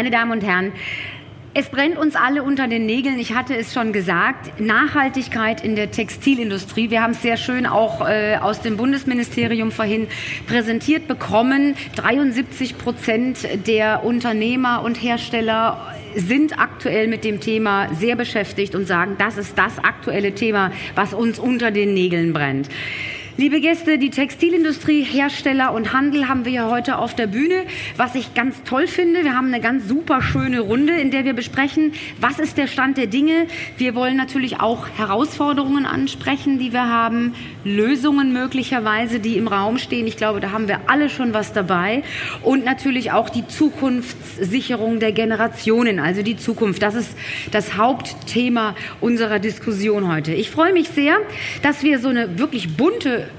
Meine Damen und Herren, es brennt uns alle unter den Nägeln. Ich hatte es schon gesagt. Nachhaltigkeit in der Textilindustrie. Wir haben es sehr schön auch äh, aus dem Bundesministerium vorhin präsentiert bekommen. 73 Prozent der Unternehmer und Hersteller sind aktuell mit dem Thema sehr beschäftigt und sagen, das ist das aktuelle Thema, was uns unter den Nägeln brennt. Liebe Gäste, die Textilindustrie, Hersteller und Handel haben wir ja heute auf der Bühne. Was ich ganz toll finde, wir haben eine ganz super schöne Runde, in der wir besprechen, was ist der Stand der Dinge. Wir wollen natürlich auch Herausforderungen ansprechen, die wir haben, Lösungen möglicherweise, die im Raum stehen. Ich glaube, da haben wir alle schon was dabei. Und natürlich auch die Zukunftssicherung der Generationen, also die Zukunft. Das ist das Hauptthema unserer Diskussion heute. Ich freue mich sehr, dass wir so eine wirklich bunte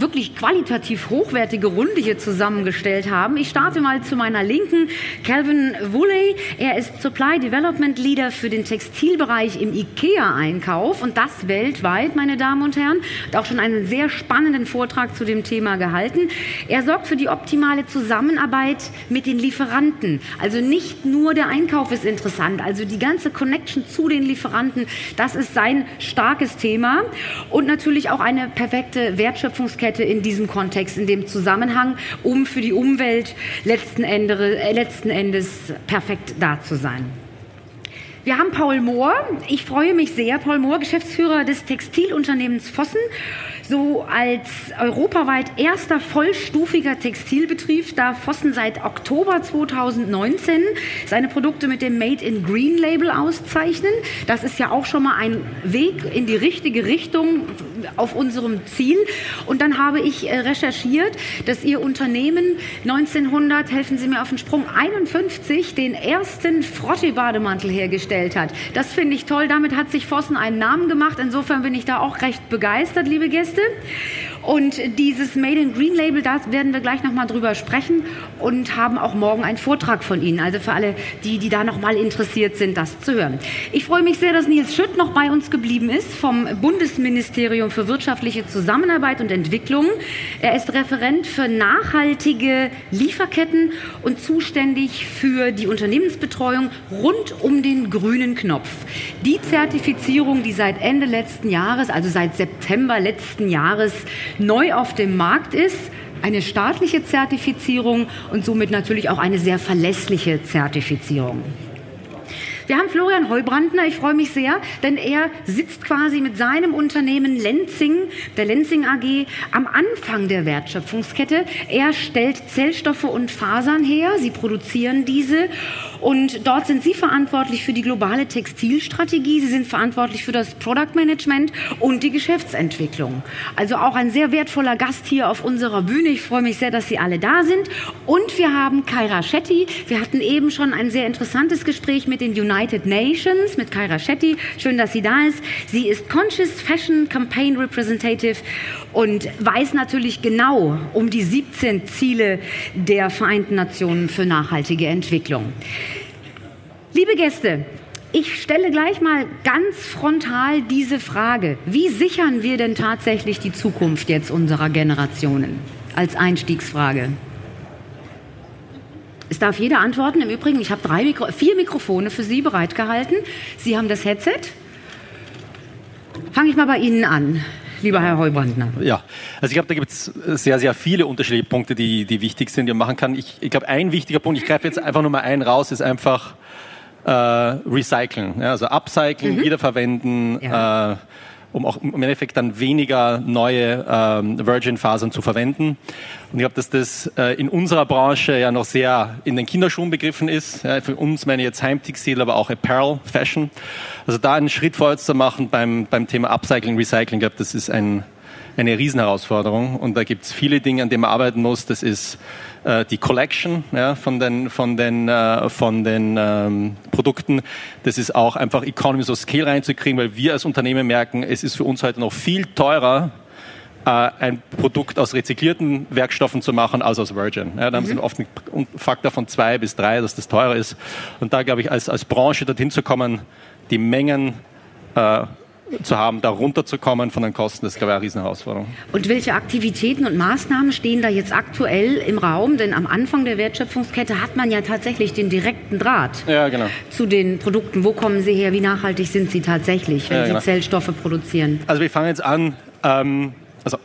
wirklich qualitativ hochwertige Runde hier zusammengestellt haben. Ich starte mal zu meiner Linken. Calvin Woolley, er ist Supply Development Leader für den Textilbereich im IKEA-Einkauf und das weltweit, meine Damen und Herren. Hat auch schon einen sehr spannenden Vortrag zu dem Thema gehalten. Er sorgt für die optimale Zusammenarbeit mit den Lieferanten. Also nicht nur der Einkauf ist interessant, also die ganze Connection zu den Lieferanten, das ist sein starkes Thema und natürlich auch eine perfekte Wertschöpfungskette Nahrungskette in diesem Kontext, in dem Zusammenhang, um für die Umwelt letzten, Ende, äh, letzten Endes perfekt da zu sein. Wir haben Paul Mohr. Ich freue mich sehr. Paul Mohr, Geschäftsführer des Textilunternehmens Vossen so als europaweit erster vollstufiger Textilbetrieb darf Vossen seit Oktober 2019 seine Produkte mit dem Made in Green Label auszeichnen. Das ist ja auch schon mal ein Weg in die richtige Richtung auf unserem Ziel. Und dann habe ich äh, recherchiert, dass Ihr Unternehmen 1900, helfen Sie mir auf den Sprung, 51 den ersten Frottee-Bademantel hergestellt hat. Das finde ich toll. Damit hat sich Vossen einen Namen gemacht. Insofern bin ich da auch recht begeistert, liebe Gäste. Liste. Und dieses Made in Green Label, da werden wir gleich nochmal drüber sprechen und haben auch morgen einen Vortrag von Ihnen. Also für alle, die, die da nochmal interessiert sind, das zu hören. Ich freue mich sehr, dass Nils Schütt noch bei uns geblieben ist vom Bundesministerium für wirtschaftliche Zusammenarbeit und Entwicklung. Er ist Referent für nachhaltige Lieferketten und zuständig für die Unternehmensbetreuung rund um den grünen Knopf. Die Zertifizierung, die seit Ende letzten Jahres, also seit September letzten Jahres neu auf dem Markt ist, eine staatliche Zertifizierung und somit natürlich auch eine sehr verlässliche Zertifizierung. Wir haben Florian Heubrandner, ich freue mich sehr, denn er sitzt quasi mit seinem Unternehmen Lenzing, der Lenzing AG, am Anfang der Wertschöpfungskette. Er stellt Zellstoffe und Fasern her, sie produzieren diese und dort sind Sie verantwortlich für die globale Textilstrategie, Sie sind verantwortlich für das Product Management und die Geschäftsentwicklung. Also auch ein sehr wertvoller Gast hier auf unserer Bühne. Ich freue mich sehr, dass Sie alle da sind. Und wir haben Kaira Shetty. Wir hatten eben schon ein sehr interessantes Gespräch mit den United Nations, mit Kaira Shetty. Schön, dass sie da ist. Sie ist Conscious Fashion Campaign Representative und weiß natürlich genau um die 17 Ziele der Vereinten Nationen für nachhaltige Entwicklung. Liebe Gäste, ich stelle gleich mal ganz frontal diese Frage. Wie sichern wir denn tatsächlich die Zukunft jetzt unserer Generationen? Als Einstiegsfrage. Es darf jeder antworten. Im Übrigen, ich habe drei Mikro vier Mikrofone für Sie bereitgehalten. Sie haben das Headset. Fange ich mal bei Ihnen an lieber Herr Heubrandner? Ja, also ich glaube, da gibt es sehr, sehr viele unterschiedliche Punkte, die, die wichtig sind, die man machen kann. Ich, ich glaube, ein wichtiger Punkt, ich greife jetzt einfach nur mal einen raus, ist einfach äh, recyceln. Ja, also upcyclen, mhm. wiederverwenden, ja. äh, um auch im Endeffekt dann weniger neue ähm, Virgin-Fasern zu verwenden. Und ich glaube, dass das äh, in unserer Branche ja noch sehr in den Kinderschuhen begriffen ist. Ja, für uns meine ich jetzt Heimtextil, aber auch Apparel, Fashion. Also da einen Schritt vorwärts zu machen beim, beim Thema Upcycling, Recycling, ich glaube, das ist ein, eine Riesenherausforderung. Und da gibt es viele Dinge, an denen man arbeiten muss. Das ist äh, die Collection ja, von den, von den, äh, von den ähm, Produkten. Das ist auch einfach Economies of Scale reinzukriegen, weil wir als Unternehmen merken, es ist für uns heute noch viel teurer, äh, ein Produkt aus rezyklierten Werkstoffen zu machen als aus Virgin. Ja, da haben mhm. sie oft einen Faktor von zwei bis drei, dass das teurer ist. Und da glaube ich, als, als Branche dorthin zu kommen, die Mengen äh, zu haben, da runterzukommen von den Kosten, das ist, glaube ich, eine Riesenherausforderung. Und welche Aktivitäten und Maßnahmen stehen da jetzt aktuell im Raum? Denn am Anfang der Wertschöpfungskette hat man ja tatsächlich den direkten Draht ja, genau. zu den Produkten. Wo kommen sie her? Wie nachhaltig sind sie tatsächlich, wenn ja, genau. sie Zellstoffe produzieren? Also wir fangen jetzt an, ähm, also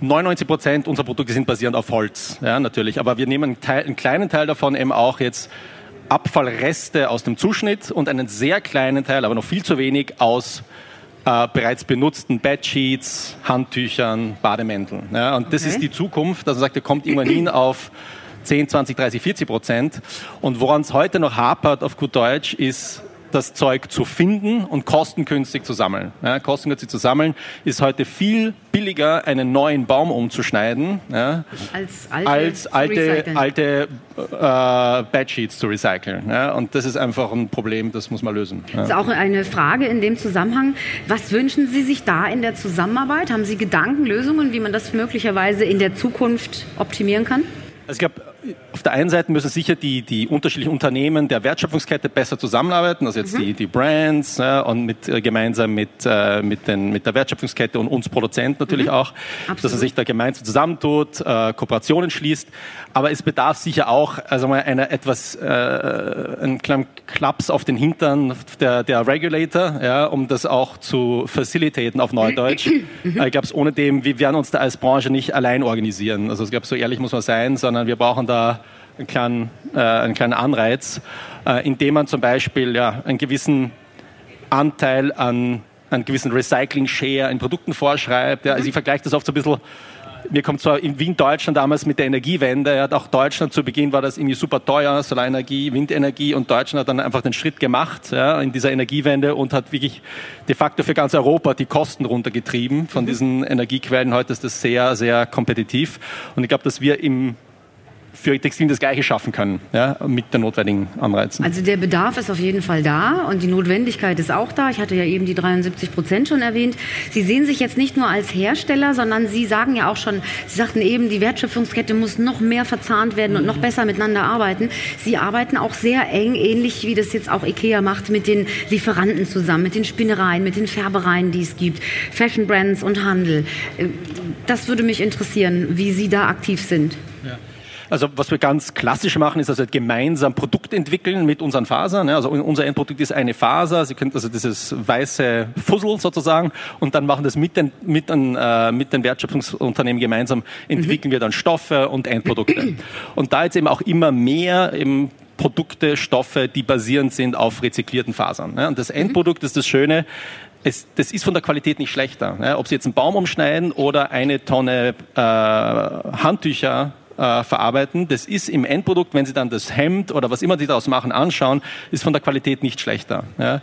99 Prozent unserer Produkte sind basierend auf Holz, ja, natürlich. Aber wir nehmen einen, Teil, einen kleinen Teil davon eben auch jetzt Abfallreste aus dem Zuschnitt und einen sehr kleinen Teil, aber noch viel zu wenig aus äh, bereits benutzten Bedsheets, Handtüchern, Bademänteln. Ja, und das okay. ist die Zukunft. Also sagt, er kommt irgendwann hin auf 10, 20, 30, 40 Prozent. Und woran es heute noch hapert auf gut Deutsch ist das Zeug zu finden und kostengünstig zu sammeln. Ja, kostengünstig zu sammeln ist heute viel billiger, einen neuen Baum umzuschneiden, ja, als alte, als alte, alte äh, Bedsheets zu recyceln. Ja, und das ist einfach ein Problem, das muss man lösen. Das ist auch eine Frage in dem Zusammenhang. Was wünschen Sie sich da in der Zusammenarbeit? Haben Sie Gedanken, Lösungen, wie man das möglicherweise in der Zukunft optimieren kann? Also ich glaube, auf der einen Seite müssen sicher die, die unterschiedlichen Unternehmen der Wertschöpfungskette besser zusammenarbeiten, also jetzt mhm. die, die Brands ja, und mit, äh, gemeinsam mit, äh, mit, den, mit der Wertschöpfungskette und uns Produzenten natürlich mhm. auch, Absolut. dass man sich da gemeinsam zusammentut, äh, Kooperationen schließt. Aber es bedarf sicher auch also mal einer etwas, äh, einen kleinen Klaps auf den Hintern der, der Regulator, ja, um das auch zu facilitaten auf Neudeutsch. Mhm. ich glaube, ohne dem, wir werden uns da als Branche nicht allein organisieren. Also ich glaube, so ehrlich muss man sein, sondern wir brauchen da einen kleinen, äh, einen kleinen Anreiz, äh, indem man zum Beispiel ja, einen gewissen Anteil an einen gewissen Recycling-Share in Produkten vorschreibt. Ja. Also ich vergleiche das oft so ein bisschen mir kommt zwar in Wien, Deutschland damals mit der Energiewende, ja, auch Deutschland zu Beginn war das irgendwie super teuer, Solarenergie, Windenergie und Deutschland hat dann einfach den Schritt gemacht ja, in dieser Energiewende und hat wirklich de facto für ganz Europa die Kosten runtergetrieben von mhm. diesen Energiequellen. Heute ist das sehr, sehr kompetitiv und ich glaube, dass wir im für Textilien das Gleiche schaffen können, ja, mit den notwendigen Anreizen. Also der Bedarf ist auf jeden Fall da und die Notwendigkeit ist auch da. Ich hatte ja eben die 73 Prozent schon erwähnt. Sie sehen sich jetzt nicht nur als Hersteller, sondern Sie sagen ja auch schon, Sie sagten eben, die Wertschöpfungskette muss noch mehr verzahnt werden und noch besser miteinander arbeiten. Sie arbeiten auch sehr eng, ähnlich wie das jetzt auch IKEA macht, mit den Lieferanten zusammen, mit den Spinnereien, mit den Färbereien, die es gibt, Fashion Brands und Handel. Das würde mich interessieren, wie Sie da aktiv sind. Also was wir ganz klassisch machen, ist also gemeinsam Produkt entwickeln mit unseren Fasern. Also unser Endprodukt ist eine Faser. Sie können also dieses weiße Fussel sozusagen und dann machen das mit den, mit den, äh, mit den Wertschöpfungsunternehmen gemeinsam, entwickeln mhm. wir dann Stoffe und Endprodukte. Und da jetzt eben auch immer mehr eben Produkte, Stoffe, die basierend sind auf rezyklierten Fasern. Und das Endprodukt ist das Schöne, es, das ist von der Qualität nicht schlechter. Ob Sie jetzt einen Baum umschneiden oder eine Tonne äh, Handtücher äh, verarbeiten. Das ist im Endprodukt, wenn Sie dann das Hemd oder was immer Sie daraus machen, anschauen, ist von der Qualität nicht schlechter. Ja.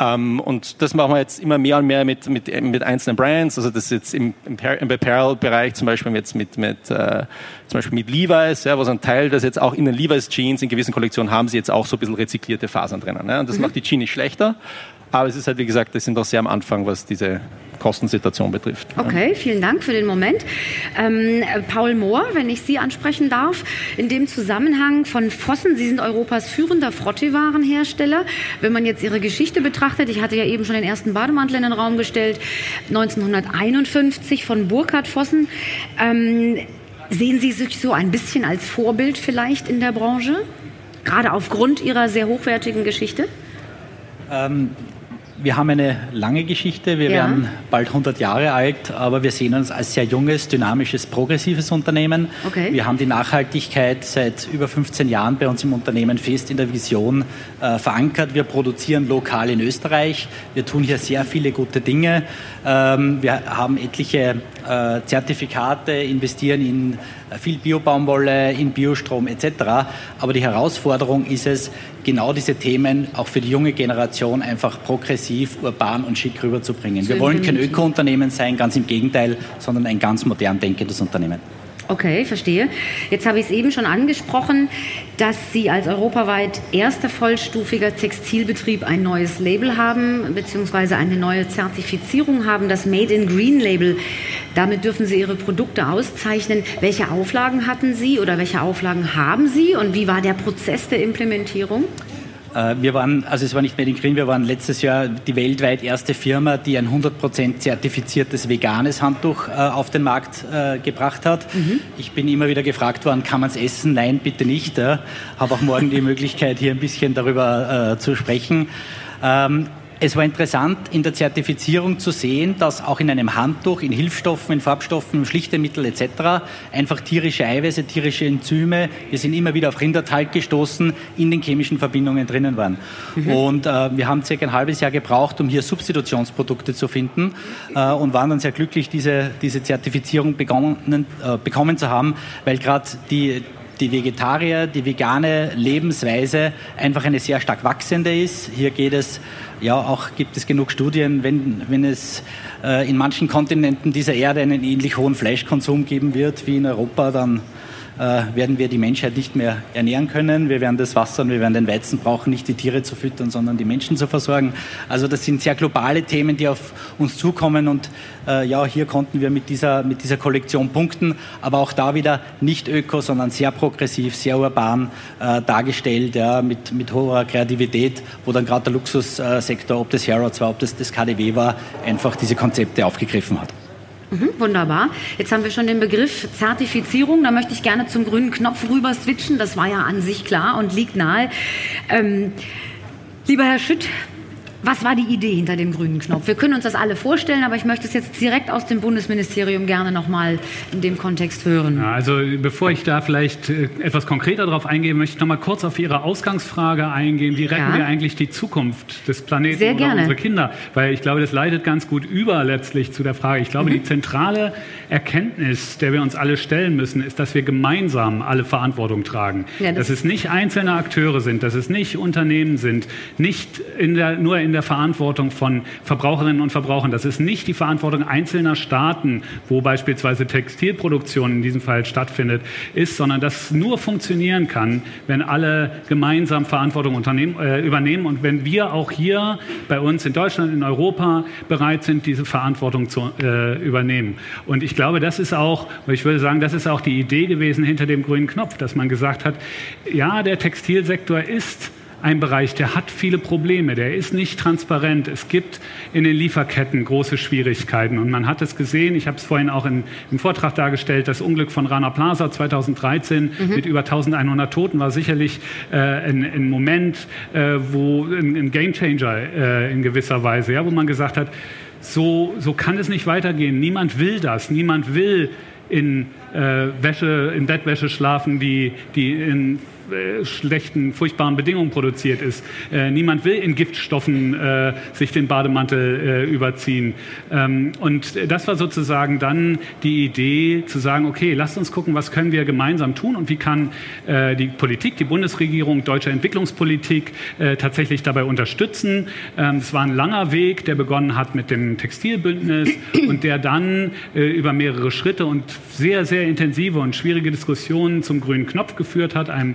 Ähm, und das machen wir jetzt immer mehr und mehr mit, mit, mit einzelnen Brands. Also das ist jetzt im, im Apparel-Bereich zum Beispiel jetzt mit, mit, äh, zum Beispiel mit Levi's, ja, wo so ein Teil, das jetzt auch in den Levi's Jeans in gewissen Kollektionen haben sie jetzt auch so ein bisschen rezyklierte Fasern drinnen. Ja. Und das mhm. macht die Jeans nicht schlechter. Aber es ist halt, wie gesagt, das sind doch sehr am Anfang, was diese Kostensituation betrifft. Okay, vielen Dank für den Moment. Ähm, Paul Mohr, wenn ich Sie ansprechen darf, in dem Zusammenhang von Vossen, Sie sind Europas führender Frotteewarenhersteller. Wenn man jetzt Ihre Geschichte betrachtet, ich hatte ja eben schon den ersten Bademantel in den Raum gestellt, 1951 von Burkhard Vossen. Ähm, sehen Sie sich so ein bisschen als Vorbild vielleicht in der Branche? Gerade aufgrund Ihrer sehr hochwertigen Geschichte? Ähm, wir haben eine lange Geschichte, wir ja. werden bald 100 Jahre alt, aber wir sehen uns als sehr junges, dynamisches, progressives Unternehmen. Okay. Wir haben die Nachhaltigkeit seit über 15 Jahren bei uns im Unternehmen fest in der Vision äh, verankert. Wir produzieren lokal in Österreich, wir tun hier sehr viele gute Dinge. Ähm, wir haben etliche äh, Zertifikate, investieren in viel Biobaumwolle, in Biostrom etc. Aber die Herausforderung ist es, genau diese Themen auch für die junge Generation einfach progressiv, urban und schick rüberzubringen. Wir wollen kein Öko-Unternehmen sein, ganz im Gegenteil, sondern ein ganz modern denkendes Unternehmen. Okay, verstehe. Jetzt habe ich es eben schon angesprochen, dass Sie als europaweit erster vollstufiger Textilbetrieb ein neues Label haben, beziehungsweise eine neue Zertifizierung haben, das Made in Green Label. Damit dürfen Sie Ihre Produkte auszeichnen. Welche Auflagen hatten Sie oder welche Auflagen haben Sie und wie war der Prozess der Implementierung? Äh, wir waren, also es war nicht Made in Green, wir waren letztes Jahr die weltweit erste Firma, die ein 100% zertifiziertes veganes Handtuch äh, auf den Markt äh, gebracht hat. Mhm. Ich bin immer wieder gefragt worden, kann man es essen? Nein, bitte nicht. Habe auch morgen die Möglichkeit, hier ein bisschen darüber zu sprechen. Ähm, es war interessant in der Zertifizierung zu sehen, dass auch in einem Handtuch, in Hilfsstoffen, in Farbstoffen, Schlichtemittel etc. einfach tierische Eiweiße, tierische Enzyme, wir sind immer wieder auf Rindertalg gestoßen, in den chemischen Verbindungen drinnen waren. Mhm. Und äh, wir haben circa ein halbes Jahr gebraucht, um hier Substitutionsprodukte zu finden äh, und waren dann sehr glücklich, diese, diese Zertifizierung begonnen, äh, bekommen zu haben, weil gerade die, die Vegetarier, die vegane Lebensweise einfach eine sehr stark wachsende ist. Hier geht es, ja, auch gibt es genug Studien, wenn, wenn es äh, in manchen Kontinenten dieser Erde einen ähnlich hohen Fleischkonsum geben wird wie in Europa, dann werden wir die Menschheit nicht mehr ernähren können. Wir werden das Wasser und wir werden den Weizen brauchen, nicht die Tiere zu füttern, sondern die Menschen zu versorgen. Also das sind sehr globale Themen, die auf uns zukommen und äh, ja, hier konnten wir mit dieser, mit dieser Kollektion punkten, aber auch da wieder nicht öko, sondern sehr progressiv, sehr urban äh, dargestellt, ja, mit, mit hoher Kreativität, wo dann gerade der Luxussektor, ob das Harrods war, ob das das KDW war, einfach diese Konzepte aufgegriffen hat. Mhm, wunderbar. Jetzt haben wir schon den Begriff Zertifizierung. Da möchte ich gerne zum grünen Knopf rüber switchen. Das war ja an sich klar und liegt nahe. Ähm, lieber Herr Schütt, was war die Idee hinter dem grünen Knopf? Wir können uns das alle vorstellen, aber ich möchte es jetzt direkt aus dem Bundesministerium gerne nochmal in dem Kontext hören. Ja, also bevor ich da vielleicht äh, etwas konkreter darauf eingehe, möchte ich nochmal kurz auf Ihre Ausgangsfrage eingehen. Wie retten ja. wir eigentlich die Zukunft des Planeten Sehr oder unsere Kinder? Weil ich glaube, das leitet ganz gut über letztlich zu der Frage. Ich glaube, mhm. die zentrale Erkenntnis, der wir uns alle stellen müssen, ist, dass wir gemeinsam alle Verantwortung tragen. Ja, das dass es nicht einzelne Akteure sind, dass es nicht Unternehmen sind, nicht in der, nur in in der Verantwortung von Verbraucherinnen und Verbrauchern. Das ist nicht die Verantwortung einzelner Staaten, wo beispielsweise Textilproduktion in diesem Fall stattfindet, ist, sondern das nur funktionieren kann, wenn alle gemeinsam Verantwortung äh, übernehmen und wenn wir auch hier bei uns in Deutschland, in Europa bereit sind, diese Verantwortung zu äh, übernehmen. Und ich glaube, das ist auch, ich würde sagen, das ist auch die Idee gewesen hinter dem grünen Knopf, dass man gesagt hat, ja, der Textilsektor ist ein Bereich, der hat viele Probleme, der ist nicht transparent. Es gibt in den Lieferketten große Schwierigkeiten und man hat es gesehen, ich habe es vorhin auch in, im Vortrag dargestellt, das Unglück von Rana Plaza 2013 mhm. mit über 1100 Toten war sicherlich äh, ein, ein, Moment, äh, wo ein, ein Gamechanger äh, in gewisser Weise, ja, wo man gesagt hat, so, so kann es nicht weitergehen. Niemand will das. Niemand will in äh, Wäsche, in Bettwäsche schlafen, die, die in äh, schlechten, furchtbaren Bedingungen produziert ist. Äh, niemand will in Giftstoffen äh, sich den Bademantel äh, überziehen. Ähm, und das war sozusagen dann die Idee zu sagen, okay, lasst uns gucken, was können wir gemeinsam tun und wie kann äh, die Politik, die Bundesregierung, deutsche Entwicklungspolitik tatsächlich dabei unterstützen. Ähm, es war ein langer Weg, der begonnen hat mit dem Textilbündnis und der dann über mehrere Schritte und sehr, sehr intensive und schwierige Diskussionen zum grünen Knopf geführt hat, einem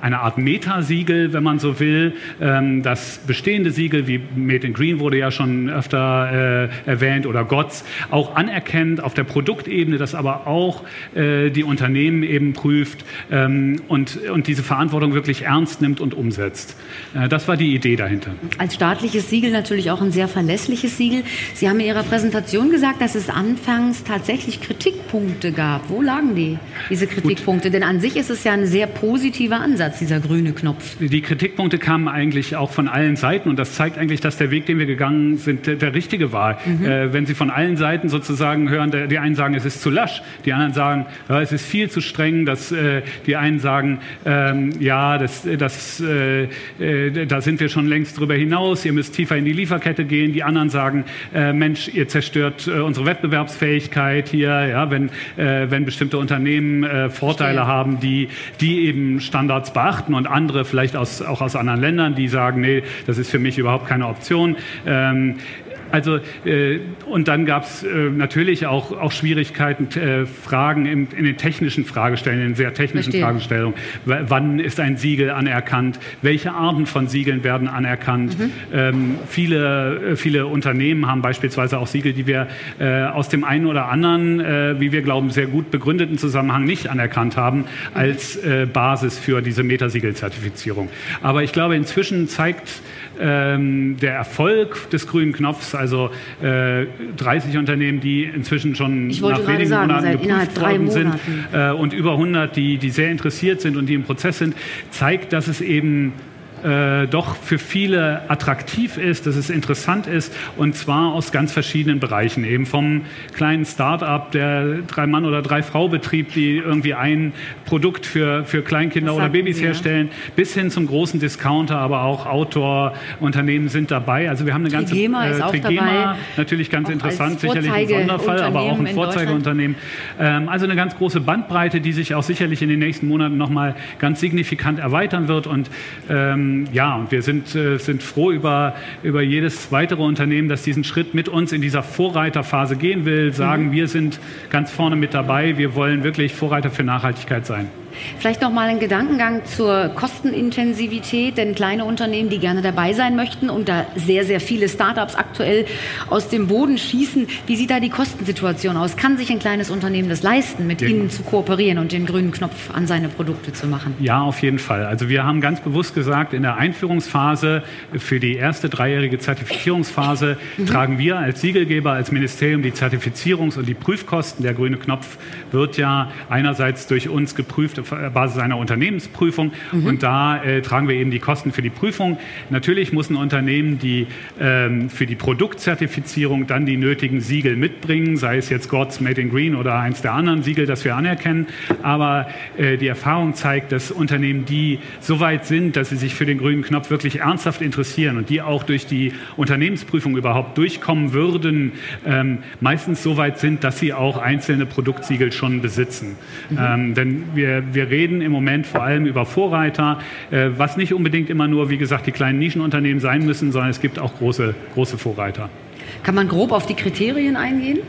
eine Art Metasiegel, wenn man so will. Ähm, das bestehende Siegel, wie Made in Green wurde ja schon öfter äh, erwähnt, oder GOTS, auch anerkennt auf der Produktebene, das aber auch äh, die Unternehmen eben prüft ähm, und, und diese Verantwortung wirklich ernst nimmt und umsetzt. Äh, das war die Idee dahinter. Als staatliches Siegel natürlich auch ein sehr verlässliches Siegel. Sie haben in Ihrer Präsentation gesagt, dass es anfangs tatsächlich Kritikpunkte gab. Wo lagen die, diese Kritikpunkte? Gut. Denn an sich ist es ja ein sehr positiver Ansatz. Ansatz, dieser grüne Knopf? Die Kritikpunkte kamen eigentlich auch von allen Seiten und das zeigt eigentlich, dass der Weg, den wir gegangen sind, der, der richtige war. Mhm. Äh, wenn Sie von allen Seiten sozusagen hören, der, die einen sagen, es ist zu lasch, die anderen sagen, ja, es ist viel zu streng, dass, äh, die einen sagen, ähm, ja, das, das, äh, äh da sind wir schon längst drüber hinaus, ihr müsst tiefer in die Lieferkette gehen, die anderen sagen, äh, Mensch, ihr zerstört äh, unsere Wettbewerbsfähigkeit hier, ja, wenn, wenn bestimmte Unternehmen Vorteile Verstehe. haben, die, die eben Standards beachten und andere vielleicht aus, auch aus anderen Ländern, die sagen, nee, das ist für mich überhaupt keine Option. Ähm, Also äh, und dann gab es äh, natürlich auch, auch Schwierigkeiten, äh, Fragen in, in, den technischen Fragestellungen, in sehr technischen Verstehe. Fragestellungen. W wann ist ein Siegel anerkannt? Welche Arten von Siegeln werden anerkannt? Mhm. Ähm, viele, äh, viele Unternehmen haben beispielsweise auch Siegel, die wir äh, aus dem einen oder anderen, äh, wie wir glauben, sehr gut begründeten Zusammenhang nicht anerkannt haben als Basis für diese Metasiegel-Zertifizierung. Aber ich glaube, inzwischen zeigt ähm, der Erfolg des grünen Knopfs, also äh, 30 Unternehmen, die inzwischen schon nach wenigen sagen, Monaten geprüft worden sind äh, und über 100, die, die sehr interessiert sind und die im Prozess sind, zeigt, dass es eben äh, doch für viele attraktiv ist, dass es interessant ist und zwar aus ganz verschiedenen Bereichen. Eben vom kleinen Start-up, der Drei-Mann- oder Drei-Frau-Betrieb, die irgendwie ein Produkt für, für Kleinkinder oder Babys Sie, herstellen, ja. bis hin zum großen Discounter, aber auch Outdoor-Unternehmen sind dabei. Also wir haben eine ganze Trigema äh, ist auch Trigema, dabei. natürlich ganz auch interessant, sicherlich ein Sonderfall, aber auch ein Vorzeigeunternehmen. Ähm, also eine ganz große Bandbreite, die sich auch sicherlich in den nächsten Monaten nochmal ganz signifikant erweitern wird und ähm, ähm, ja, und wir sind, äh, sind froh über, über jedes weitere Unternehmen, das diesen Schritt mit uns in dieser Vorreiterphase gehen will, sagen, mhm. wir sind ganz vorne mit dabei, wir wollen wirklich Vorreiter für Nachhaltigkeit sein. Vielleicht noch mal ein Gedankengang zur Kostenintensivität, denn kleine Unternehmen, die gerne dabei sein möchten und da sehr, sehr viele Startups aktuell aus dem Boden schießen, wie sieht da die Kostensituation aus? Kann sich ein kleines Unternehmen das leisten, mit ja. Ihnen zu kooperieren und den grünen Knopf an seine Produkte zu machen? Ja, auf jeden Fall. Also wir haben ganz bewusst gesagt, in der Einführungsphase für die erste dreijährige Zertifizierungsphase mhm. tragen wir als Siegelgeber, als Ministerium die Zertifizierungs- und die Prüfkosten. Der grüne Knopf wird ja einerseits durch uns geprüft Basis einer Unternehmensprüfung. Mhm. Und da äh, tragen wir eben die Kosten für die Prüfung. Natürlich muss ein Unternehmen die ähm, für die Produktzertifizierung dann die nötigen Siegel mitbringen, sei es jetzt God's Made in Green oder eins der anderen Siegel, das wir anerkennen. Aber äh, die Erfahrung zeigt, dass Unternehmen, die so weit sind, dass sie sich für den grünen Knopf wirklich ernsthaft interessieren und die auch durch die Unternehmensprüfung überhaupt durchkommen würden, ähm, meistens so weit sind, dass sie auch einzelne Produktsiegel schon besitzen. Mhm. Ähm, denn wir, wir reden im Moment vor allem über Vorreiter, äh, was nicht unbedingt immer nur, wie gesagt, die kleinen Nischenunternehmen sein müssen, sondern es gibt auch große, große Vorreiter. Kann man grob auf die Kriterien eingehen?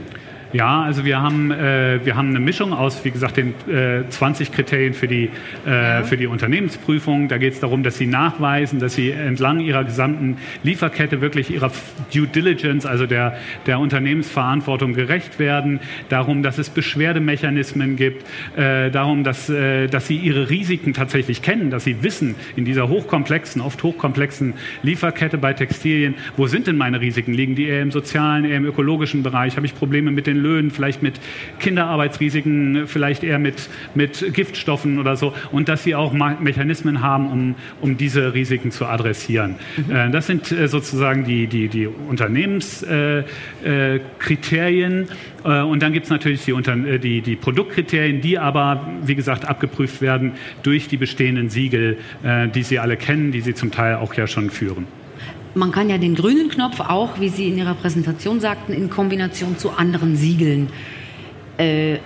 Ja, also wir haben, äh, wir haben eine Mischung aus, wie gesagt, den äh, 20 Kriterien für die, äh, ja. für die Unternehmensprüfung. Da geht es darum, dass sie nachweisen, dass sie entlang ihrer gesamten Lieferkette wirklich ihrer Due Diligence, also der, der Unternehmensverantwortung gerecht werden. Darum, dass es Beschwerdemechanismen gibt. Äh, darum, dass, äh, dass sie ihre Risiken tatsächlich kennen, dass sie wissen, in dieser hochkomplexen, oft hochkomplexen Lieferkette bei Textilien, wo sind denn meine Risiken? Liegen die eher im sozialen, eher im ökologischen Bereich? Habe ich Probleme mit den Löhnen, vielleicht mit Kinderarbeitsrisiken, vielleicht eher mit, mit Giftstoffen oder so und dass sie auch Mechanismen haben, um, um diese Risiken zu adressieren. Mhm. Äh, das sind äh, sozusagen die, die, die Unternehmenskriterien. Äh, und dann gibt es natürlich die, die, die Produktkriterien, die aber, wie gesagt, abgeprüft werden durch die bestehenden Siegel, die Sie alle kennen, die Sie zum Teil auch ja schon führen. Man kann ja den grünen Knopf auch, wie Sie in Ihrer Präsentation sagten, in Kombination zu anderen Siegeln. Äh,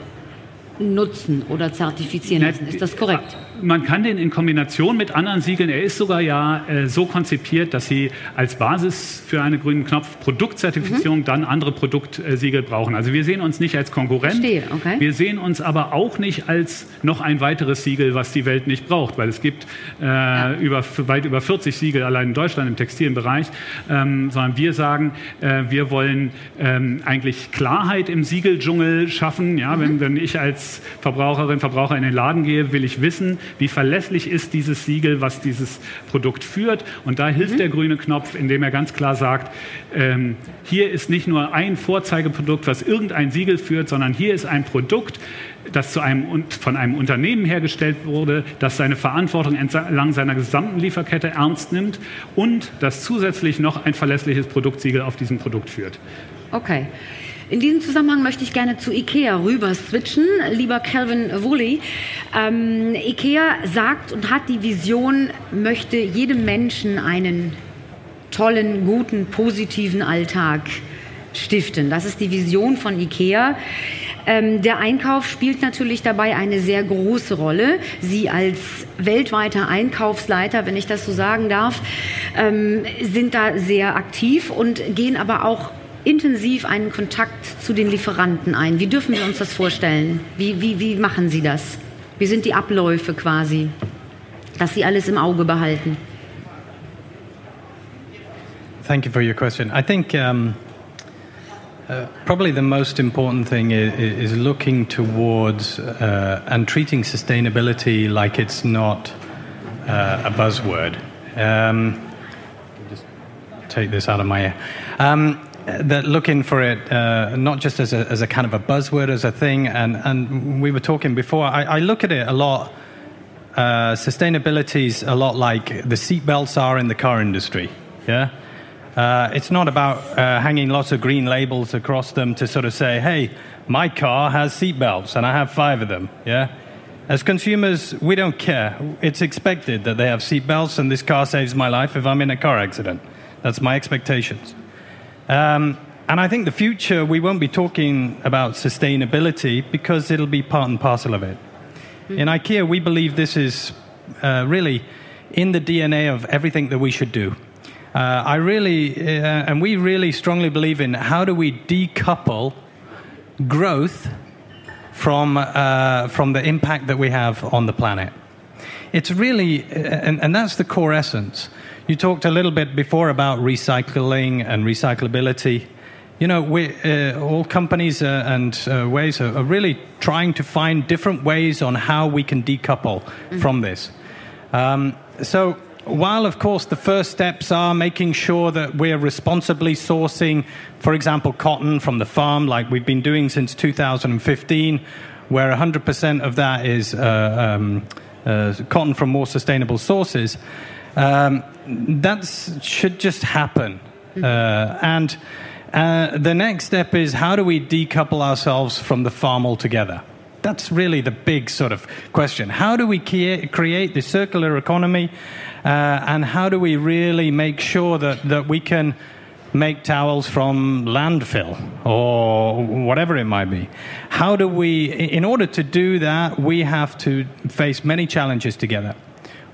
nutzen oder zertifizieren lassen. Ist das korrekt? man kann den in Kombination mit anderen Siegeln, er ist sogar ja äh, so konzipiert, dass Sie als Basis für einen grünen Knopf Produktzertifizierung mhm. dann andere Produktsiegel brauchen. Also wir sehen uns nicht als Konkurrent. Verstehe, okay. Wir sehen uns aber auch nicht als noch ein weiteres Siegel, was die Welt nicht braucht, weil es gibt äh, ja. über, weit über 40 Siegel allein in Deutschland im Textilbereich, ähm, sondern wir sagen, äh, wir wollen ähm, eigentlich Klarheit im Siegeldschungel schaffen. Ja, mhm. wenn, wenn ich als Verbraucherin, Verbraucher in den Laden gehe, will ich wissen, wie verlässlich ist dieses Siegel, was dieses Produkt führt. Und da hilft mhm. der grüne Knopf, indem er ganz klar sagt, ähm, hier ist nicht nur ein Vorzeigeprodukt, was irgendein Siegel führt, sondern hier ist ein Produkt, das zu einem, von einem Unternehmen hergestellt wurde, das seine Verantwortung entlang seiner gesamten Lieferkette ernst nimmt und das zusätzlich noch ein verlässliches Produktsiegel auf diesem Produkt führt. Okay. In diesem Zusammenhang möchte ich gerne zu IKEA rüber switchen, lieber Calvin Woolley. Ähm, IKEA sagt und hat die Vision, möchte jedem Menschen einen tollen, guten, positiven Alltag stiften. Das ist die Vision von IKEA. Ähm, der Einkauf spielt natürlich dabei eine sehr große Rolle. Sie als weltweiter Einkaufsleiter, wenn ich das so sagen darf, ähm, sind da sehr aktiv und gehen aber auch intensiv einen Kontakt zu den Lieferanten ein? Wie dürfen wir uns das vorstellen? Wie, wie, wie machen Sie das? Wie sind die Abläufe quasi, dass Sie alles im Auge behalten? Thank you for your question. I think um, uh, probably the most important thing is, is looking towards uh, and treating sustainability like it's not uh, a buzzword. Um, take this out of my ear. Um, that looking for it uh, not just as a, as a kind of a buzzword, as a thing, and, and we were talking before. I, I look at it a lot. Uh, sustainability is a lot like the seatbelts are in the car industry. Yeah, uh, it's not about uh, hanging lots of green labels across them to sort of say, "Hey, my car has seatbelts, and I have five of them." Yeah. As consumers, we don't care. It's expected that they have seatbelts, and this car saves my life if I'm in a car accident. That's my expectations. Um, and I think the future, we won't be talking about sustainability because it'll be part and parcel of it. Mm. In IKEA, we believe this is uh, really in the DNA of everything that we should do. Uh, I really, uh, and we really strongly believe in how do we decouple growth from, uh, from the impact that we have on the planet. It's really, and, and that's the core essence. You talked a little bit before about recycling and recyclability. You know, we, uh, all companies uh, and uh, ways are, are, really trying to find different ways on how we can decouple mm-hmm. from this. Um, so, while of course the first steps are making sure that we're responsibly sourcing, for example, cotton from the farm, like we've been doing since 2015, where 100% of that is uh, um, cotton from more sustainable sources. Um, that should just happen. Uh, and uh, the next step is how do we decouple ourselves from the farm altogether? That's really the big sort of question. How do we create the circular economy? Uh, and how do we really make sure that, that we can make towels from landfill or whatever it might be? How do we, in order to do that, we have to face many challenges together.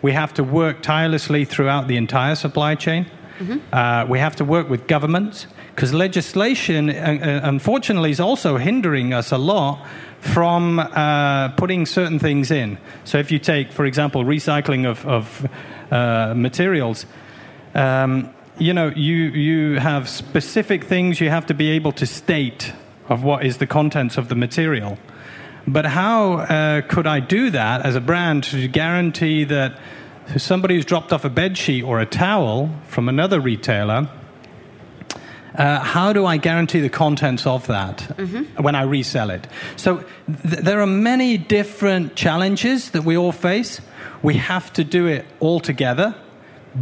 We have to work tirelessly throughout the entire supply chain. Mm-hmm. Uh, we have to work with governments because legislation, uh, uh, unfortunately, is also hindering us a lot from uh, putting certain things in. So, if you take, for example, recycling of, of uh, materials, um, you know, you, you have specific things you have to be able to state of what is the contents of the material. But how uh, could I do that as a brand to guarantee that somebody who's dropped off a bed sheet or a towel from another retailer? Uh, how do I guarantee the contents of that mm-hmm. when I resell it? So th- there are many different challenges that we all face. We have to do it all together.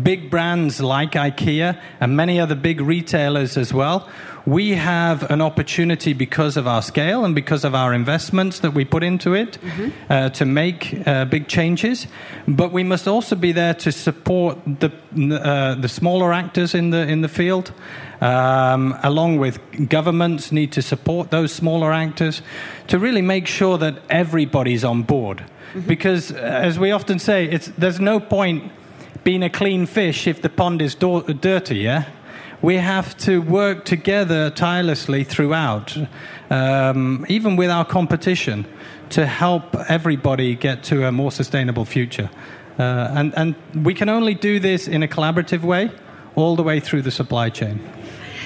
Big brands like IKEA and many other big retailers as well we have an opportunity because of our scale and because of our investments that we put into it mm-hmm. uh, to make uh, big changes. But we must also be there to support the uh, the smaller actors in the in the field, um, along with governments need to support those smaller actors to really make sure that everybody's on board. Mm-hmm. Because, as we often say, it's, there's no point being a clean fish if the pond is dirty. Yeah we have to work together tirelessly throughout, um, even with our competition, to help everybody get to a more sustainable future. Uh, and, and we can only do this in a collaborative way, all the way through the supply chain.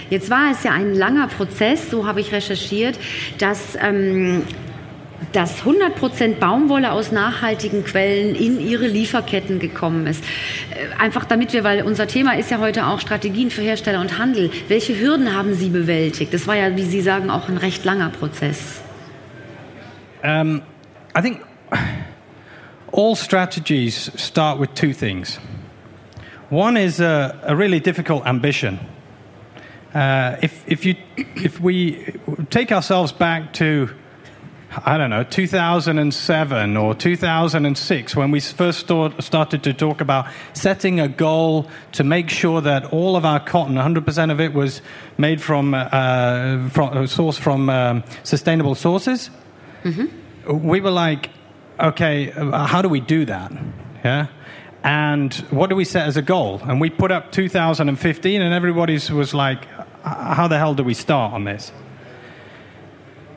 Jetzt war es ja ein langer Prozess, so habe ich recherchiert, dass ähm, dass 100% Baumwolle aus nachhaltigen Quellen in ihre Lieferketten gekommen ist. Äh, einfach damit wir, weil unser Thema ist ja heute auch Strategien für Hersteller und Handel. Welche Hürden haben Sie bewältigt? Das war ja, wie Sie sagen, auch ein recht langer Prozess. Um, I think all strategies start with two things. One is a, a really difficult ambition. Uh, if, if, you, if we take ourselves back to I don't know, 2007 or 2006, when we first started to talk about setting a goal to make sure that all of our cotton, 100% of it, was made from, uh, from uh, sourced from um, sustainable sources. Mm-hmm. We were like, okay, uh, how do we do that? Yeah. And what do we set as a goal? And we put up 2015, and everybody was like, how the hell do we start on this?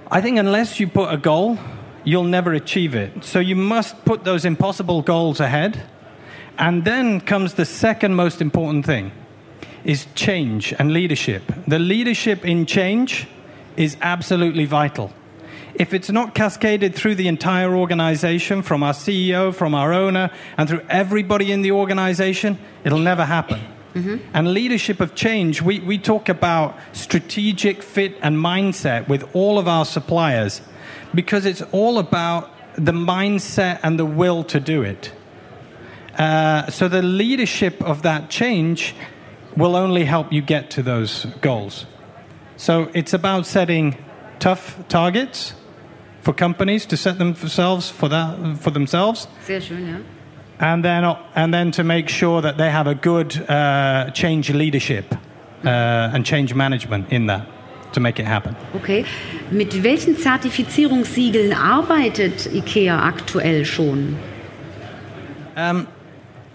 I think unless you put a goal, you'll never achieve it. So you must put those impossible goals ahead. And then comes the second most important thing is change and leadership. The leadership in change is absolutely vital. If it's not cascaded through the entire organization, from our CEO, from our owner, and through everybody in the organization, it'll never happen. Mm-hmm. And leadership of change, we, we talk about strategic fit and mindset with all of our suppliers because it's all about the mindset and the will to do it. Uh, so the leadership of that change will only help you get to those goals. So it's about setting tough targets for companies to set themselves for that for themselves. Sehr schön, ja and then and then to make sure that they have a good uh, change leadership uh, and change management in that to make it happen. Okay. Mit welchen Zertifizierungssiegeln arbeitet IKEA aktuell schon? Um,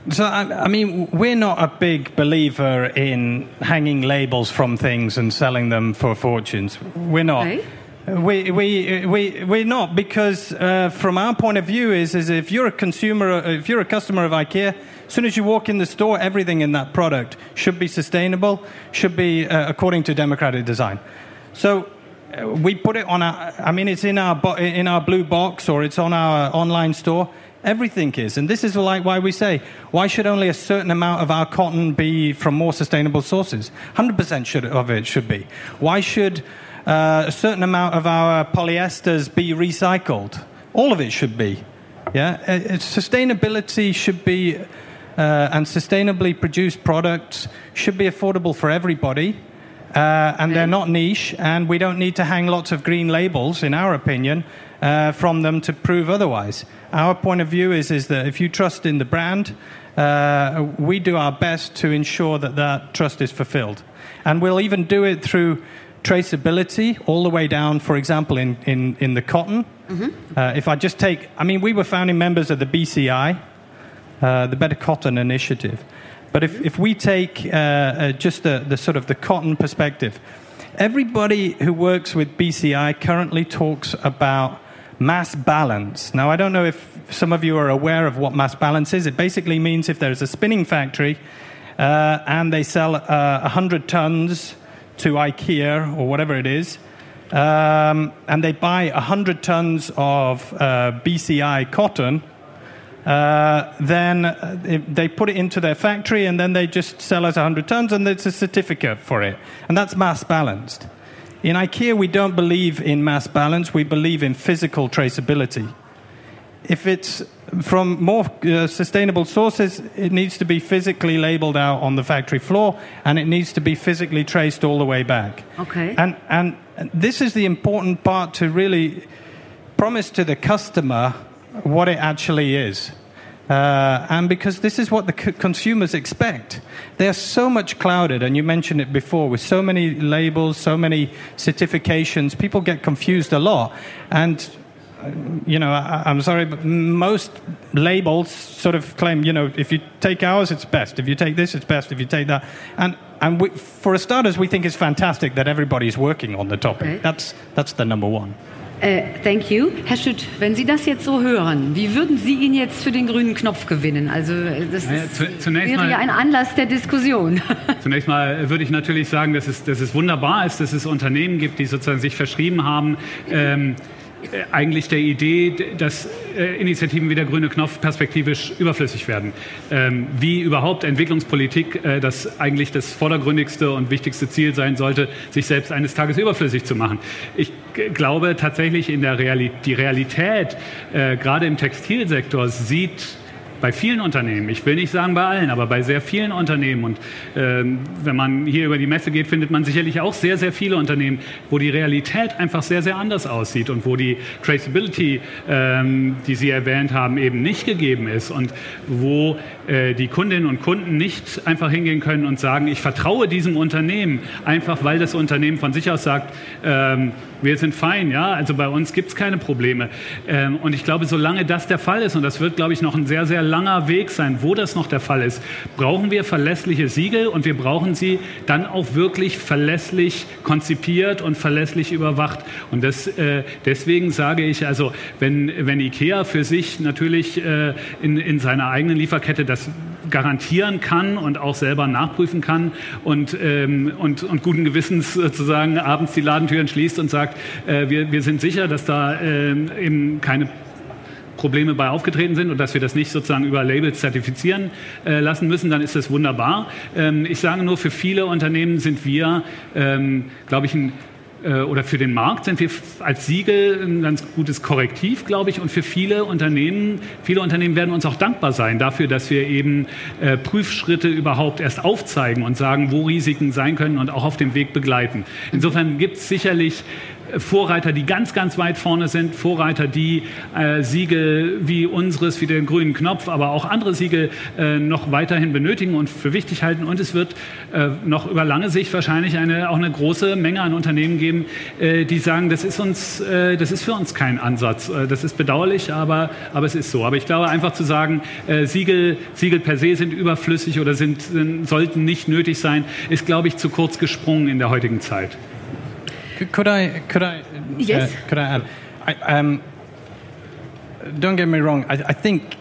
so I, I, mean, we're not a big believer in hanging labels from things and selling them for fortunes. We're not. Okay. We, we, we, we're not because uh, from our point of view is, is if you're a consumer, if you're a customer of IKEA, as soon as you walk in the store, everything in that product should be sustainable, should be uh, according to democratic design. So uh, we put it on our, I mean, it's in our, in our blue box or it's on our online store. Everything is. And this is like why we say, why should only a certain amount of our cotton be from more sustainable sources? 100% should, of it should be. Why should uh, a certain amount of our polyesters be recycled. All of it should be. Yeah, uh, uh, sustainability should be, uh, and sustainably produced products should be affordable for everybody. Uh, and they're not niche, and we don't need to hang lots of green labels, in our opinion, uh, from them to prove otherwise. Our point of view is, is that if you trust in the brand, uh, we do our best to ensure that that trust is fulfilled. And we'll even do it through traceability all the way down, for example, in, in, in the cotton. Mm-hmm. Uh, if I just take, I mean, we were founding members of the BCI, uh, the Better Cotton Initiative. But if, if we take uh, uh, just the, the sort of the cotton perspective, everybody who works with BCI currently talks about mass balance. Now, I don't know if some of you are aware of what mass balance is. It basically means if there's a spinning factory uh, and they sell uh, 100 tons to IKEA or whatever it is, um, and they buy 100 tons of uh, BCI cotton, uh, then uh, they put it into their factory and then they just sell us 100 tons and it's a certificate for it. And that's mass balanced. In IKEA, we don't believe in mass balance, we believe in physical traceability. If it's from more uh, sustainable sources, it needs to be physically labeled out on the factory floor, and it needs to be physically traced all the way back. Okay. And and this is the important part to really promise to the customer what it actually is. Uh, and because this is what the c- consumers expect. They are so much clouded, and you mentioned it before, with so many labels, so many certifications, people get confused a lot. And you know, I, am sorry, but most labels sort of claim, you know, if you take ours, it's best. If you take this, it's best. If you take that, and and we, for starters, we think it's fantastic that everybody's working on the topic. Okay. That's that's the number one. Uh, thank you. Herr Schütt, wenn Sie das jetzt so hören, wie würden Sie ihn jetzt für den grünen Knopf gewinnen? Also das naja, zu, wäre mal, ja ein Anlass der Diskussion. Zunächst mal würde ich natürlich sagen, dass es, dass es wunderbar ist, dass es Unternehmen gibt, die sozusagen sich verschrieben haben, ähm, äh, eigentlich der Idee, dass äh, Initiativen wie der grüne Knopf perspektivisch überflüssig werden. Ähm, wie überhaupt Entwicklungspolitik äh, das eigentlich das vordergründigste und wichtigste Ziel sein sollte, sich selbst eines Tages überflüssig zu machen. Ich glaube tatsächlich in der Realität, die Realität, gerade im Textilsektor sieht bei vielen Unternehmen, ich will nicht sagen bei allen, aber bei sehr vielen Unternehmen und ähm, wenn man hier über die Messe geht, findet man sicherlich auch sehr, sehr viele Unternehmen, wo die Realität einfach sehr, sehr anders aussieht und wo die Traceability, ähm, die Sie erwähnt haben, eben nicht gegeben ist und wo die Kundinnen und Kunden nicht einfach hingehen können und sagen, ich vertraue diesem Unternehmen, einfach weil das Unternehmen von sich aus sagt, ähm, wir sind fein, ja, also bei uns gibt es keine Probleme. Ähm, und ich glaube, solange das der Fall ist, und das wird, glaube ich, noch ein sehr, sehr langer Weg sein, wo das noch der Fall ist. Brauchen wir verlässliche Siegel und wir brauchen sie dann auch wirklich verlässlich konzipiert und verlässlich überwacht. Und das, äh, deswegen sage ich, also wenn, wenn IKEA für sich natürlich äh, in, in seiner eigenen Lieferkette das garantieren kann und auch selber nachprüfen kann und, ähm, und, und guten Gewissens sozusagen abends die Ladentüren schließt und sagt, äh, wir, wir sind sicher, dass da äh, eben keine Probleme bei aufgetreten sind und dass wir das nicht sozusagen über Labels zertifizieren äh, lassen müssen, dann ist das wunderbar. Ähm, ich sage nur, für viele Unternehmen sind wir, ähm, glaube ich, ein oder für den Markt sind wir als Siegel ein ganz gutes Korrektiv, glaube ich. Und für viele Unternehmen, viele Unternehmen werden uns auch dankbar sein dafür, dass wir eben äh, Prüfschritte überhaupt erst aufzeigen und sagen, wo Risiken sein können und auch auf dem Weg begleiten. Insofern gibt es sicherlich Vorreiter, die ganz, ganz weit vorne sind, Vorreiter, die äh, Siegel wie unseres, wie den grünen Knopf, aber auch andere Siegel äh, noch weiterhin benötigen und für wichtig halten. Und es wird äh, noch über lange Sicht wahrscheinlich eine, auch eine große Menge an Unternehmen geben, äh, die sagen, das ist, uns, äh, das ist für uns kein Ansatz. Äh, das ist bedauerlich, aber, aber es ist so. Aber ich glaube, einfach zu sagen, Siegel, Siegel per se sind überflüssig oder sind, sind, sollten nicht nötig sein, ist, glaube ich, zu kurz gesprungen in der heutigen Zeit. Could I? Could I? Yes. Uh, could I add? I, um, don't get me wrong. I, I, think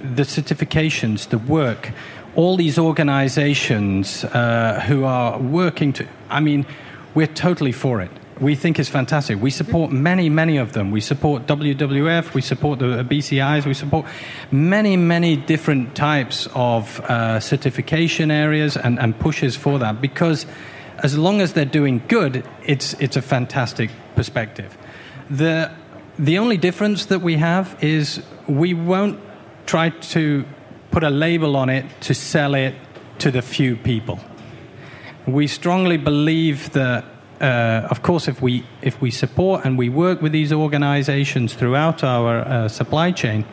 the certifications, the work, all these organisations uh, who are working to. I mean, we're totally for it. We think it's fantastic. We support many, many of them. We support WWF. We support the BCIs. We support many, many different types of uh, certification areas and, and pushes for that because as long as they're doing good, it's, it's a fantastic perspective. The, the only difference that we have is we won't try to put a label on it to sell it to the few people. We strongly believe that, uh, of course, if we, if we support and we work with these organizations throughout our uh, supply chain,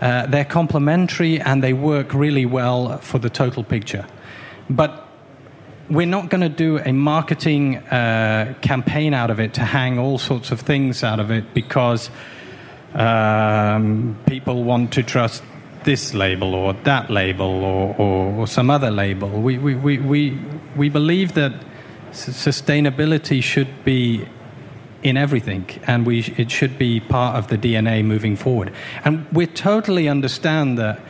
uh, they're complementary and they work really well for the total picture. But we're not going to do a marketing uh, campaign out of it to hang all sorts of things out of it because um, people want to trust this label or that label or, or, or some other label. We, we, we, we, we believe that sustainability should be in everything and we, it should be part of the DNA moving forward. And we totally understand that.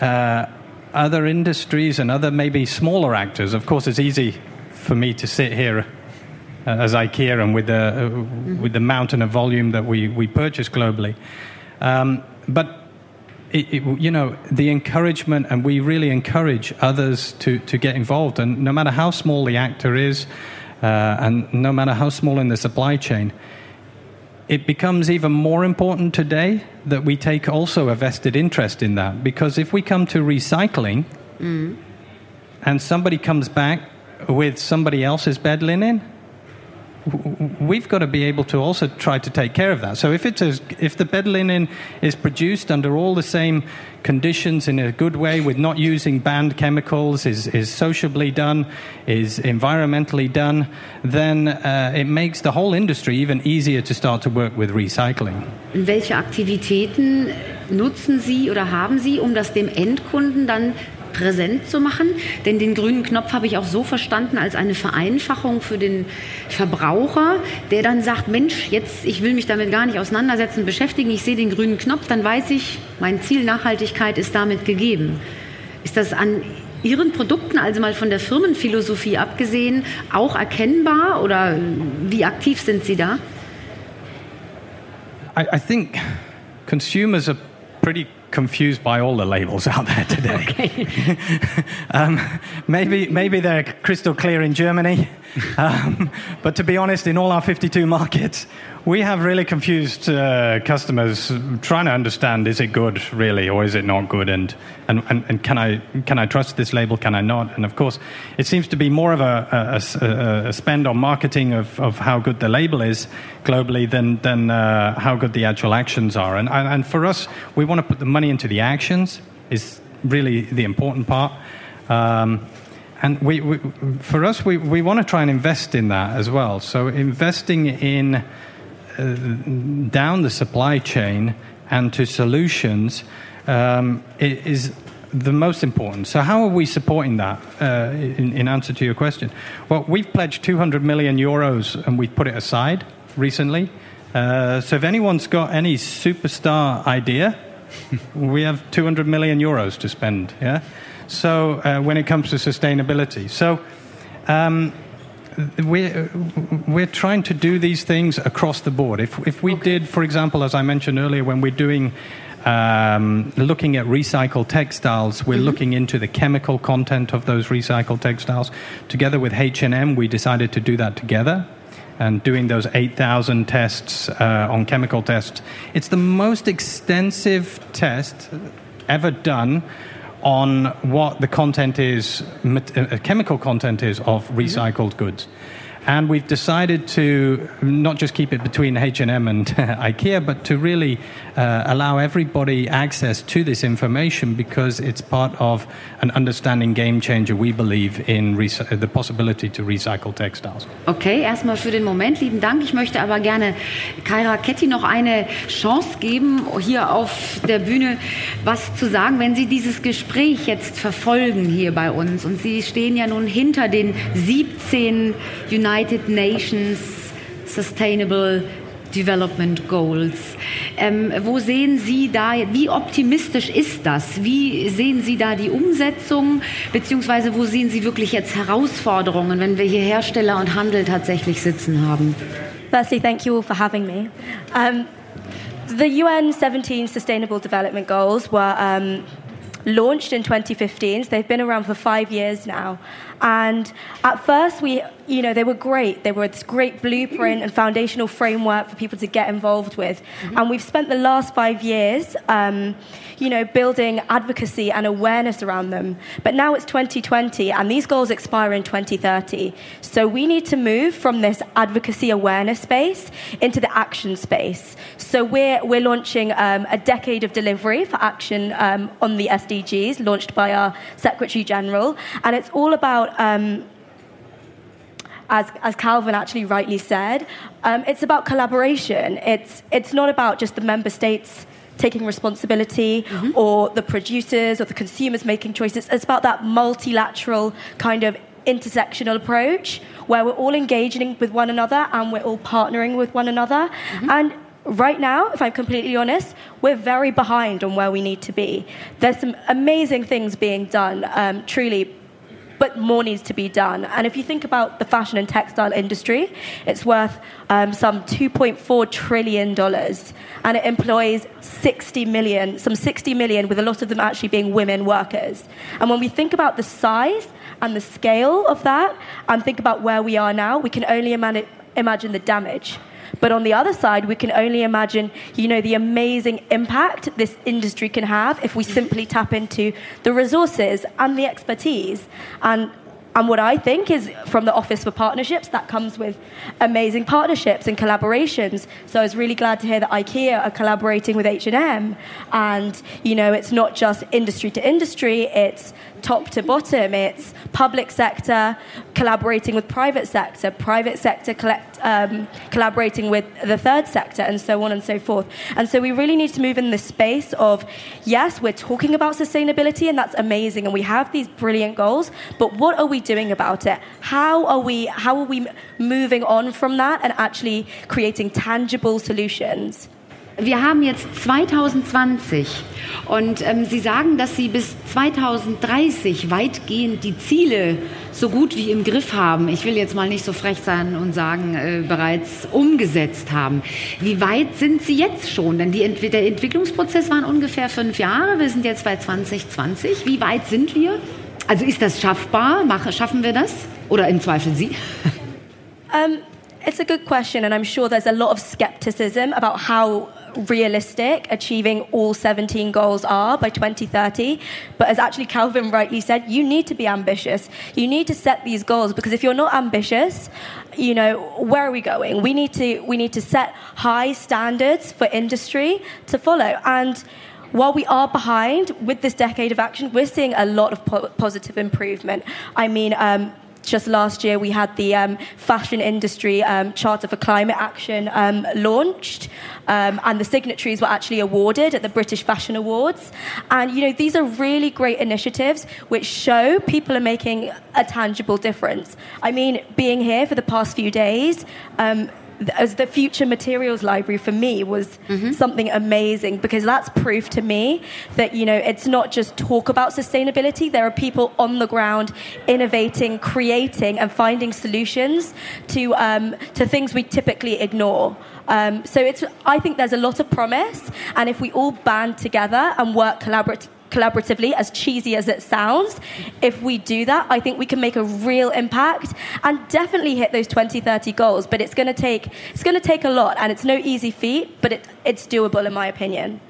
Uh, other industries and other maybe smaller actors. Of course, it's easy for me to sit here uh, as IKEA and with the, uh, mm-hmm. with the mountain of volume that we, we purchase globally. Um, but it, it, you know, the encouragement, and we really encourage others to, to get involved. And no matter how small the actor is, uh, and no matter how small in the supply chain, it becomes even more important today that we take also a vested interest in that. Because if we come to recycling mm. and somebody comes back with somebody else's bed linen, we've got to be able to also try to take care of that. So if it's if the bed linen is produced under all the same conditions in a good way, with not using banned chemicals, is is sociably done, is environmentally done, then uh, it makes the whole industry even easier to start to work with recycling. Welche Aktivitäten nutzen Sie oder haben Sie, um das dem Endkunden dann präsent zu machen. Denn den grünen Knopf habe ich auch so verstanden als eine Vereinfachung für den Verbraucher, der dann sagt, Mensch, jetzt, ich will mich damit gar nicht auseinandersetzen, beschäftigen, ich sehe den grünen Knopf, dann weiß ich, mein Ziel Nachhaltigkeit ist damit gegeben. Ist das an Ihren Produkten, also mal von der Firmenphilosophie abgesehen, auch erkennbar oder wie aktiv sind Sie da? I, I think consumers are pretty confused by all the labels out there today. Okay. um, maybe, maybe they're crystal clear in Germany, um, but to be honest, in all our 52 markets, we have really confused uh, customers trying to understand is it good really or is it not good and, and, and, and, can, I, can I trust this label, can I not? And of course, it seems to be more of a, a, a spend on marketing of, of how good the label is globally than, than uh, how good the actual actions are. And, and for us, we want to put the money into the actions, is really the important part. Um, and we, we, for us, we, we want to try and invest in that as well. So investing in uh, down the supply chain and to solutions um, is the most important. So, how are we supporting that uh, in, in, answer to your question? Well, we've pledged 200 million euros and we've put it aside recently. Uh, so, if anyone's got any superstar idea, we have 200 million euros to spend. Yeah. So, uh, when it comes to sustainability, so um, we're, we're trying to do these things across the board. If, if we okay. did, for example, as I mentioned earlier, when we're doing um, looking at recycled textiles, we're mm-hmm. looking into the chemical content of those recycled textiles. Together with H&M, we decided to do that together and doing those 8,000 tests uh, on chemical tests. It's the most extensive test ever done on what the content is, uh, chemical content is of recycled goods and we've decided to not just keep it between H&M and IKEA, but to really uh, allow everybody access to this information because it's part of an understanding game changer, we believe, in the possibility to recycle textiles. Okay, erstmal für den Moment, lieben Dank. Ich möchte aber gerne Kaira Ketty noch eine Chance geben, hier auf der Bühne was zu sagen, wenn Sie dieses Gespräch jetzt verfolgen hier bei uns. Und Sie stehen ja nun hinter den 17 United United Nations Sustainable Development Goals. Ähm, wo sehen Sie da, wie optimistisch ist das? Wie sehen Sie da die Umsetzung? Beziehungsweise wo sehen Sie wirklich jetzt Herausforderungen, wenn wir hier Hersteller und Handel tatsächlich sitzen haben? Firstly, thank you all for having me. Um, the UN 17 Sustainable Development Goals were um, launched in 2015. So they've been around for five years now. And at first, we, you know, they were great. They were this great blueprint and foundational framework for people to get involved with. Mm-hmm. And we've spent the last five years, um, you know, building advocacy and awareness around them. But now it's 2020, and these goals expire in 2030. So we need to move from this advocacy awareness space into the action space. So we're, we're launching um, a decade of delivery for action um, on the SDGs, launched by our Secretary General. And it's all about um, as, as Calvin actually rightly said, um, it's about collaboration. It's, it's not about just the member states taking responsibility mm-hmm. or the producers or the consumers making choices. It's about that multilateral kind of intersectional approach where we're all engaging with one another and we're all partnering with one another. Mm-hmm. And right now, if I'm completely honest, we're very behind on where we need to be. There's some amazing things being done, um, truly, but more needs to be done. And if you think about the fashion and textile industry, it's worth um, some $2.4 trillion, and it employs 60 million, some 60 million, with a lot of them actually being women workers. And when we think about the size and the scale of that, and think about where we are now, we can only imagine the damage. But on the other side, we can only imagine, you know, the amazing impact this industry can have if we simply tap into the resources and the expertise. And and what I think is from the Office for Partnerships, that comes with amazing partnerships and collaborations. So I was really glad to hear that IKEA are collaborating with H&M. And, you know, it's not just industry to industry, it's top to bottom. It's public sector collaborating with private sector, private sector collect, um, collaborating with the third sector, and so on and so forth. And so we really need to move in the space of, yes, we're talking about sustainability, and that's amazing, and we have these brilliant goals, but what are we doing about it? How are we, how are we moving on from that and actually creating tangible solutions? Wir haben jetzt 2020 und ähm, Sie sagen, dass Sie bis 2030 weitgehend die Ziele so gut wie im Griff haben. Ich will jetzt mal nicht so frech sein und sagen, äh, bereits umgesetzt haben. Wie weit sind Sie jetzt schon? Denn Ent der Entwicklungsprozess waren ungefähr fünf Jahre. Wir sind jetzt bei 2020. Wie weit sind wir? Also ist das schaffbar? Mach, schaffen wir das? Oder im Zweifel Sie? Um, it's a good question, and I'm sure there's a lot of skepticism about how realistic achieving all 17 goals are by 2030. But as actually Calvin rightly said, you need to be ambitious. You need to set these goals because if you're not ambitious, you know, where are we going? We need to we need to set high standards for industry to follow. And while we are behind with this decade of action, we're seeing a lot of po- positive improvement. I mean, um, just last year we had the um, fashion industry um, charter for climate action um, launched. Um, and the signatories were actually awarded at the british fashion awards. And you know these are really great initiatives which show people are making a tangible difference. I mean being here for the past few days um, as the future materials library for me was mm-hmm. something amazing because that's proof to me that you know it's not just talk about sustainability. There are people on the ground innovating creating and finding solutions to um, to things we typically ignore. Um, so it's I think there's a lot of promise. And if we all band together and work collaboratively collaboratively, as cheesy as it sounds, if we do that, I think we can make a real impact and definitely hit those 2030 goals. But it's going to take it's going to take a lot, and it's no easy feat, but it, it's doable in my opinion.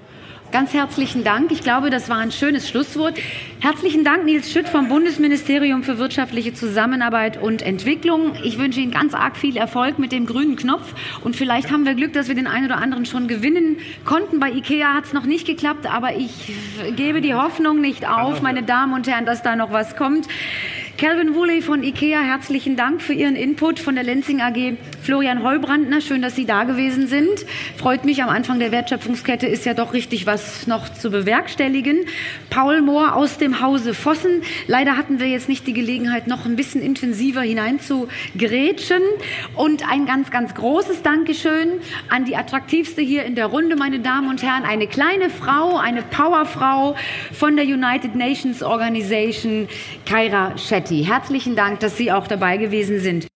Ganz herzlichen Dank. Ich glaube, das war ein schönes Schlusswort. Herzlichen Dank, Nils Schütt vom Bundesministerium für wirtschaftliche Zusammenarbeit und Entwicklung. Ich wünsche Ihnen ganz arg viel Erfolg mit dem grünen Knopf und vielleicht haben wir Glück, dass wir den einen oder anderen schon gewinnen konnten. Bei IKEA hat es noch nicht geklappt, aber ich gebe die Hoffnung nicht auf, meine Damen und Herren, dass da noch was kommt. Calvin Woolley von IKEA, herzlichen Dank für Ihren Input von der Lenzing AG. Florian Heubrandner, schön, dass Sie da gewesen sind. Freut mich, am Anfang der Wertschöpfungskette ist ja doch richtig was noch zu bewerkstelligen. Paul Mohr aus dem Hause Vossen. Leider hatten wir jetzt nicht die Gelegenheit, noch ein bisschen intensiver hinein zu grätschen. Und ein ganz, ganz großes Dankeschön an die attraktivste hier in der Runde, meine Damen und Herren. Eine kleine Frau, eine Powerfrau von der United Nations Organization, Kaira Shetty. Herzlichen Dank, dass Sie auch dabei gewesen sind.